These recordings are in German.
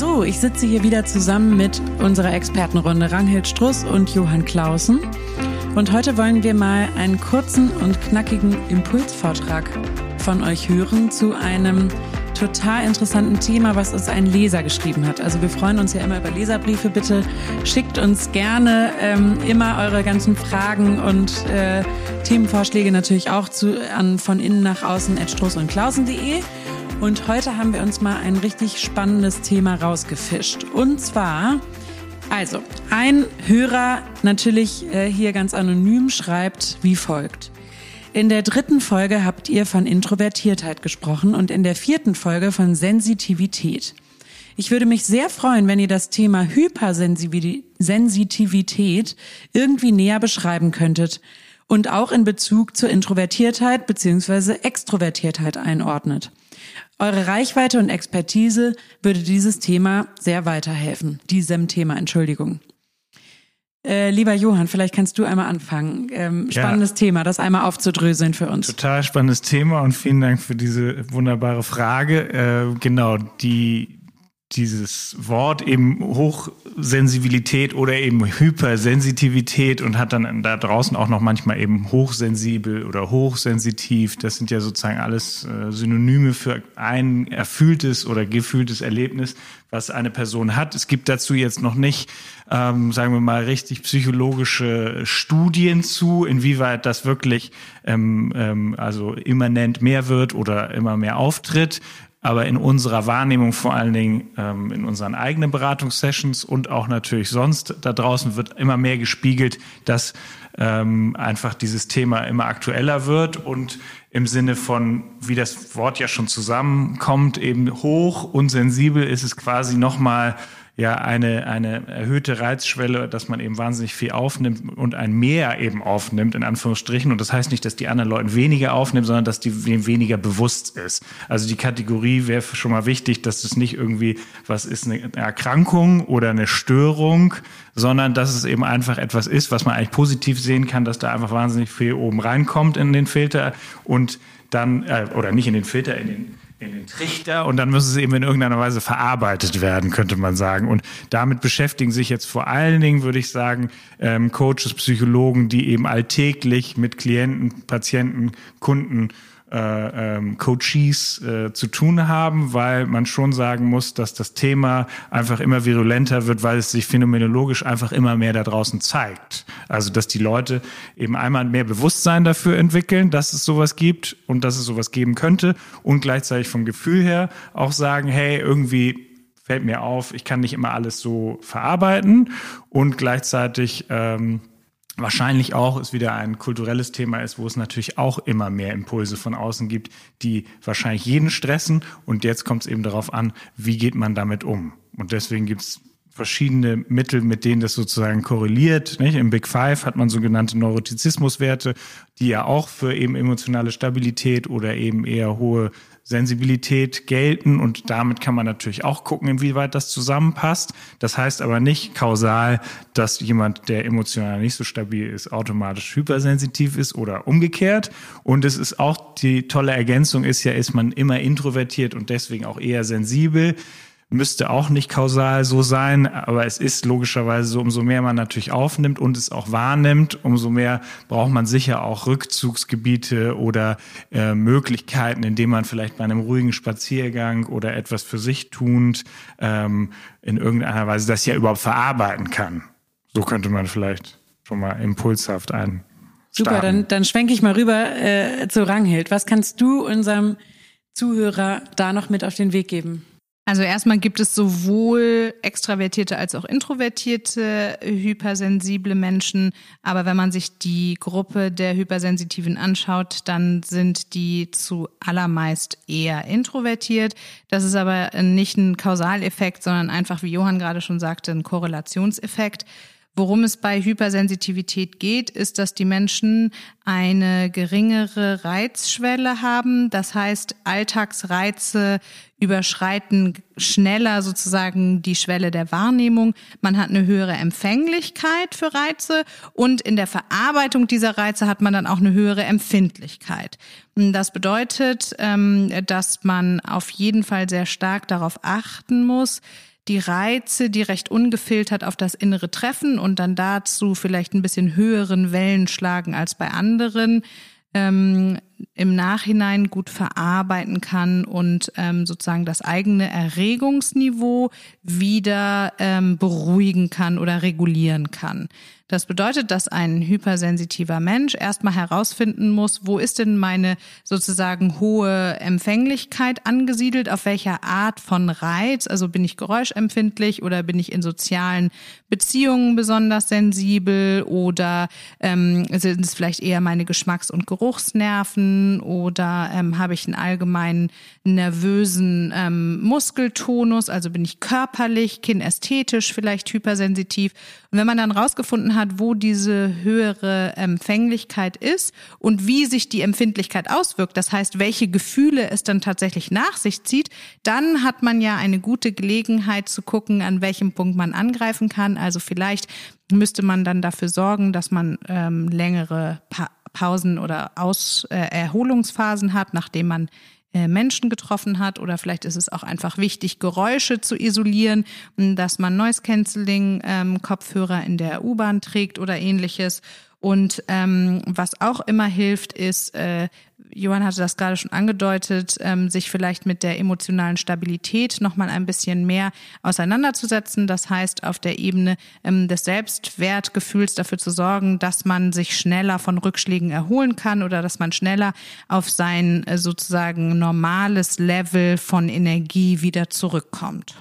So, ich sitze hier wieder zusammen mit unserer Expertenrunde Ranghild Struss und Johann Clausen. Und heute wollen wir mal einen kurzen und knackigen Impulsvortrag von euch hören zu einem total interessanten Thema, was uns ein Leser geschrieben hat. Also wir freuen uns ja immer über Leserbriefe. Bitte schickt uns gerne ähm, immer eure ganzen Fragen und äh, Themenvorschläge natürlich auch zu, an von innen nach außen at stroß und klausen.de. Und heute haben wir uns mal ein richtig spannendes Thema rausgefischt. Und zwar also, ein Hörer natürlich äh, hier ganz anonym schreibt wie folgt. In der dritten Folge habt ihr von Introvertiertheit gesprochen und in der vierten Folge von Sensitivität. Ich würde mich sehr freuen, wenn ihr das Thema Hypersensitivität irgendwie näher beschreiben könntet und auch in Bezug zur Introvertiertheit bzw. Extrovertiertheit einordnet. Eure Reichweite und Expertise würde dieses Thema sehr weiterhelfen. Diesem Thema, Entschuldigung. Äh, lieber Johann, vielleicht kannst du einmal anfangen. Ähm, spannendes ja, Thema, das einmal aufzudröseln für uns. Total spannendes Thema und vielen Dank für diese wunderbare Frage. Äh, genau, die dieses Wort eben Hochsensibilität oder eben Hypersensitivität und hat dann da draußen auch noch manchmal eben hochsensibel oder hochsensitiv. Das sind ja sozusagen alles äh, Synonyme für ein erfülltes oder gefühltes Erlebnis, was eine Person hat. Es gibt dazu jetzt noch nicht, ähm, sagen wir mal, richtig psychologische Studien zu, inwieweit das wirklich ähm, ähm, also immanent mehr wird oder immer mehr auftritt aber in unserer Wahrnehmung vor allen Dingen ähm, in unseren eigenen Beratungssessions und auch natürlich sonst da draußen wird immer mehr gespiegelt, dass ähm, einfach dieses Thema immer aktueller wird und im Sinne von, wie das Wort ja schon zusammenkommt, eben hoch und sensibel ist es quasi nochmal ja eine, eine erhöhte Reizschwelle, dass man eben wahnsinnig viel aufnimmt und ein Mehr eben aufnimmt, in Anführungsstrichen. Und das heißt nicht, dass die anderen Leute weniger aufnehmen, sondern dass die weniger bewusst ist. Also die Kategorie wäre schon mal wichtig, dass es nicht irgendwie, was ist eine Erkrankung oder eine Störung, sondern dass es eben einfach etwas ist, was man eigentlich positiv sehen kann, dass da einfach wahnsinnig viel oben reinkommt in den Filter und dann, äh, oder nicht in den Filter, in den in den Trichter und dann muss es eben in irgendeiner Weise verarbeitet werden, könnte man sagen. Und damit beschäftigen sich jetzt vor allen Dingen, würde ich sagen, ähm, Coaches, Psychologen, die eben alltäglich mit Klienten, Patienten, Kunden äh, ähm, Coaches äh, zu tun haben, weil man schon sagen muss, dass das Thema einfach immer virulenter wird, weil es sich phänomenologisch einfach immer mehr da draußen zeigt. Also dass die Leute eben einmal mehr Bewusstsein dafür entwickeln, dass es sowas gibt und dass es sowas geben könnte und gleichzeitig vom Gefühl her auch sagen, hey, irgendwie fällt mir auf, ich kann nicht immer alles so verarbeiten und gleichzeitig ähm, wahrscheinlich auch es wieder ein kulturelles Thema ist, wo es natürlich auch immer mehr Impulse von außen gibt, die wahrscheinlich jeden stressen. Und jetzt kommt es eben darauf an, wie geht man damit um. Und deswegen gibt es verschiedene Mittel, mit denen das sozusagen korreliert. Nicht? Im Big Five hat man sogenannte Neurotizismuswerte, die ja auch für eben emotionale Stabilität oder eben eher hohe Sensibilität gelten und damit kann man natürlich auch gucken, inwieweit das zusammenpasst. Das heißt aber nicht kausal, dass jemand, der emotional nicht so stabil ist, automatisch hypersensitiv ist oder umgekehrt. Und es ist auch die tolle Ergänzung ist ja, ist man immer introvertiert und deswegen auch eher sensibel müsste auch nicht kausal so sein, aber es ist logischerweise so, umso mehr man natürlich aufnimmt und es auch wahrnimmt, umso mehr braucht man sicher auch Rückzugsgebiete oder äh, Möglichkeiten, indem man vielleicht bei einem ruhigen Spaziergang oder etwas für sich tuend ähm, in irgendeiner Weise das ja überhaupt verarbeiten kann. So könnte man vielleicht schon mal impulshaft ein. Super, dann, dann schwenke ich mal rüber äh, zu Ranghild. Was kannst du unserem Zuhörer da noch mit auf den Weg geben? Also erstmal gibt es sowohl extravertierte als auch introvertierte hypersensible Menschen. Aber wenn man sich die Gruppe der Hypersensitiven anschaut, dann sind die zu allermeist eher introvertiert. Das ist aber nicht ein Kausaleffekt, sondern einfach, wie Johann gerade schon sagte, ein Korrelationseffekt. Worum es bei Hypersensitivität geht, ist, dass die Menschen eine geringere Reizschwelle haben. Das heißt, Alltagsreize überschreiten schneller sozusagen die Schwelle der Wahrnehmung. Man hat eine höhere Empfänglichkeit für Reize und in der Verarbeitung dieser Reize hat man dann auch eine höhere Empfindlichkeit. Das bedeutet, ähm, dass man auf jeden Fall sehr stark darauf achten muss, die Reize, die recht ungefiltert auf das Innere treffen und dann dazu vielleicht ein bisschen höheren Wellen schlagen als bei anderen, ähm, im Nachhinein gut verarbeiten kann und ähm, sozusagen das eigene Erregungsniveau wieder ähm, beruhigen kann oder regulieren kann. Das bedeutet, dass ein hypersensitiver Mensch erstmal herausfinden muss, wo ist denn meine sozusagen hohe Empfänglichkeit angesiedelt, auf welcher Art von Reiz, also bin ich geräuschempfindlich oder bin ich in sozialen Beziehungen besonders sensibel oder ähm, sind es vielleicht eher meine Geschmacks- und Geruchsnerven oder ähm, habe ich einen allgemeinen nervösen ähm, Muskeltonus, also bin ich körperlich, kinästhetisch vielleicht hypersensitiv. Und wenn man dann rausgefunden hat, wo diese höhere Empfänglichkeit ist und wie sich die Empfindlichkeit auswirkt, das heißt, welche Gefühle es dann tatsächlich nach sich zieht, dann hat man ja eine gute Gelegenheit zu gucken, an welchem Punkt man angreifen kann. Also vielleicht müsste man dann dafür sorgen, dass man ähm, längere pa Pausen oder Aus äh, Erholungsphasen hat, nachdem man äh, Menschen getroffen hat. Oder vielleicht ist es auch einfach wichtig, Geräusche zu isolieren, dass man Noise Cancelling ähm, Kopfhörer in der U-Bahn trägt oder ähnliches und ähm, was auch immer hilft, ist, äh, Johann hatte das gerade schon angedeutet, ähm, sich vielleicht mit der emotionalen Stabilität nochmal ein bisschen mehr auseinanderzusetzen. Das heißt, auf der Ebene ähm, des Selbstwertgefühls dafür zu sorgen, dass man sich schneller von Rückschlägen erholen kann oder dass man schneller auf sein äh, sozusagen normales Level von Energie wieder zurückkommt.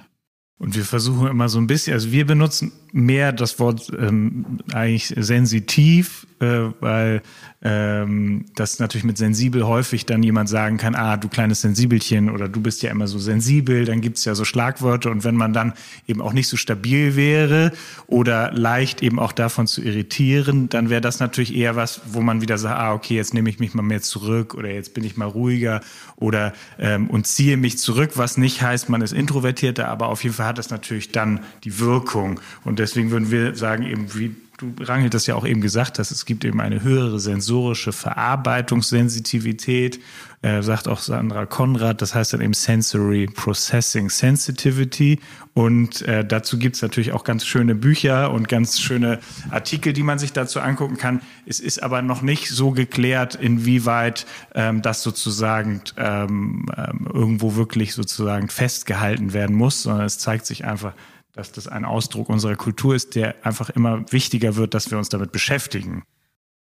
Und wir versuchen immer so ein bisschen, also wir benutzen mehr das Wort ähm, eigentlich sensitiv, äh, weil ähm, das natürlich mit sensibel häufig dann jemand sagen kann, ah, du kleines Sensibelchen oder du bist ja immer so sensibel, dann gibt's ja so Schlagwörter und wenn man dann eben auch nicht so stabil wäre oder leicht eben auch davon zu irritieren, dann wäre das natürlich eher was, wo man wieder sagt, ah, okay, jetzt nehme ich mich mal mehr zurück oder jetzt bin ich mal ruhiger oder ähm, und ziehe mich zurück, was nicht heißt, man ist introvertierter, aber auf jeden Fall hat das natürlich dann die Wirkung. Und deswegen würden wir sagen, eben wie du Rangel das ja auch eben gesagt hast, es gibt eben eine höhere sensorische Verarbeitungssensitivität, äh, sagt auch Sandra Konrad, das heißt dann eben Sensory Processing Sensitivity. Und äh, dazu gibt's natürlich auch ganz schöne Bücher und ganz schöne Artikel, die man sich dazu angucken kann. Es ist aber noch nicht so geklärt, inwieweit ähm, das sozusagen ähm, ähm, irgendwo wirklich sozusagen festgehalten werden muss, sondern es zeigt sich einfach, dass das ein Ausdruck unserer Kultur ist, der einfach immer wichtiger wird, dass wir uns damit beschäftigen.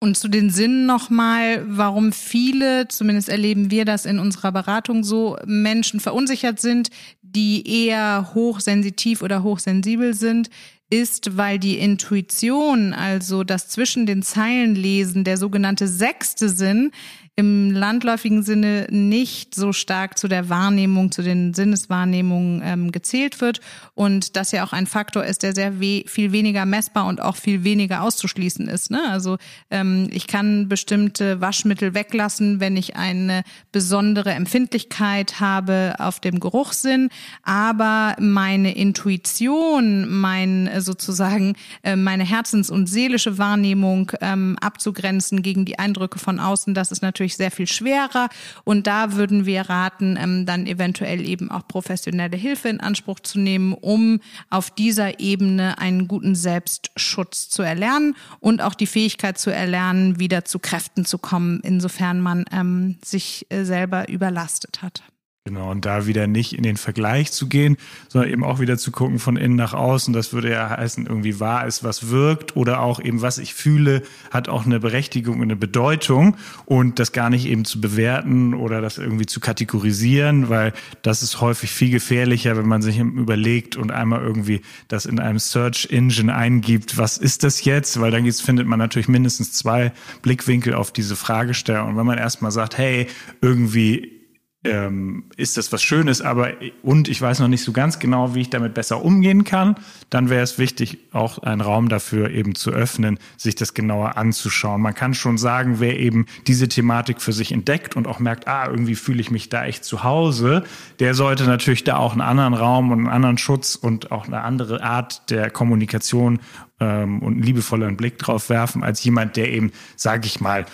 Und zu den Sinnen nochmal, warum viele, zumindest erleben wir das in unserer Beratung so, Menschen verunsichert sind, die eher hochsensitiv oder hochsensibel sind, ist, weil die Intuition, also das zwischen den Zeilen lesen, der sogenannte sechste Sinn, im landläufigen Sinne nicht so stark zu der Wahrnehmung, zu den Sinneswahrnehmungen ähm, gezählt wird und das ja auch ein Faktor ist, der sehr we viel weniger messbar und auch viel weniger auszuschließen ist. Ne? Also ähm, ich kann bestimmte Waschmittel weglassen, wenn ich eine besondere Empfindlichkeit habe auf dem Geruchssinn, aber meine Intuition, mein sozusagen äh, meine Herzens- und seelische Wahrnehmung ähm, abzugrenzen gegen die Eindrücke von außen, das ist natürlich natürlich sehr viel schwerer. Und da würden wir raten, ähm, dann eventuell eben auch professionelle Hilfe in Anspruch zu nehmen, um auf dieser Ebene einen guten Selbstschutz zu erlernen und auch die Fähigkeit zu erlernen, wieder zu Kräften zu kommen, insofern man ähm, sich äh, selber überlastet hat. Genau, und da wieder nicht in den Vergleich zu gehen, sondern eben auch wieder zu gucken von innen nach außen. Das würde ja heißen, irgendwie wahr ist, was wirkt oder auch eben, was ich fühle, hat auch eine Berechtigung und eine Bedeutung und das gar nicht eben zu bewerten oder das irgendwie zu kategorisieren, weil das ist häufig viel gefährlicher, wenn man sich überlegt und einmal irgendwie das in einem Search Engine eingibt, was ist das jetzt? Weil dann findet man natürlich mindestens zwei Blickwinkel auf diese Fragestellung. Und wenn man erstmal sagt, hey, irgendwie ähm, ist das was Schönes, aber und ich weiß noch nicht so ganz genau, wie ich damit besser umgehen kann, dann wäre es wichtig, auch einen Raum dafür eben zu öffnen, sich das genauer anzuschauen. Man kann schon sagen, wer eben diese Thematik für sich entdeckt und auch merkt, ah, irgendwie fühle ich mich da echt zu Hause, der sollte natürlich da auch einen anderen Raum und einen anderen Schutz und auch eine andere Art der Kommunikation ähm, und einen liebevolleren Blick drauf werfen, als jemand, der eben, sage ich mal,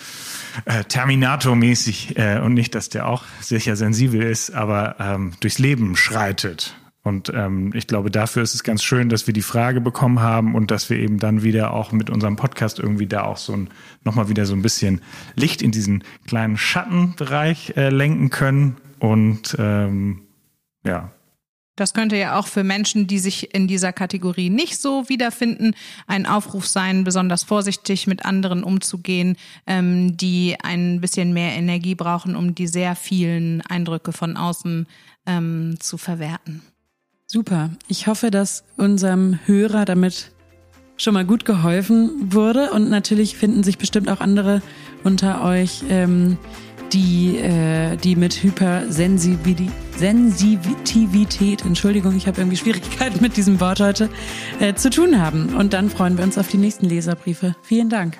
äh, Terminator-mäßig äh, und nicht, dass der auch sicher sensibel ist, aber ähm, durchs Leben schreitet Und ähm, ich glaube, dafür ist es ganz schön, dass wir die Frage bekommen haben und dass wir eben dann wieder auch mit unserem Podcast irgendwie da auch so ein, nochmal wieder so ein bisschen Licht in diesen kleinen Schattenbereich äh, lenken können. Und ähm, ja, das könnte ja auch für Menschen, die sich in dieser Kategorie nicht so wiederfinden, ein Aufruf sein, besonders vorsichtig mit anderen umzugehen, ähm, die ein bisschen mehr Energie brauchen, um die sehr vielen Eindrücke von außen ähm, zu verwerten. Super. Ich hoffe, dass unserem Hörer damit schon mal gut geholfen wurde. Und natürlich finden sich bestimmt auch andere unter euch, ähm, die, äh, die mit Hypersensitivität, Entschuldigung, ich habe irgendwie Schwierigkeiten mit diesem Wort heute, äh, zu tun haben. Und dann freuen wir uns auf die nächsten Leserbriefe. Vielen Dank.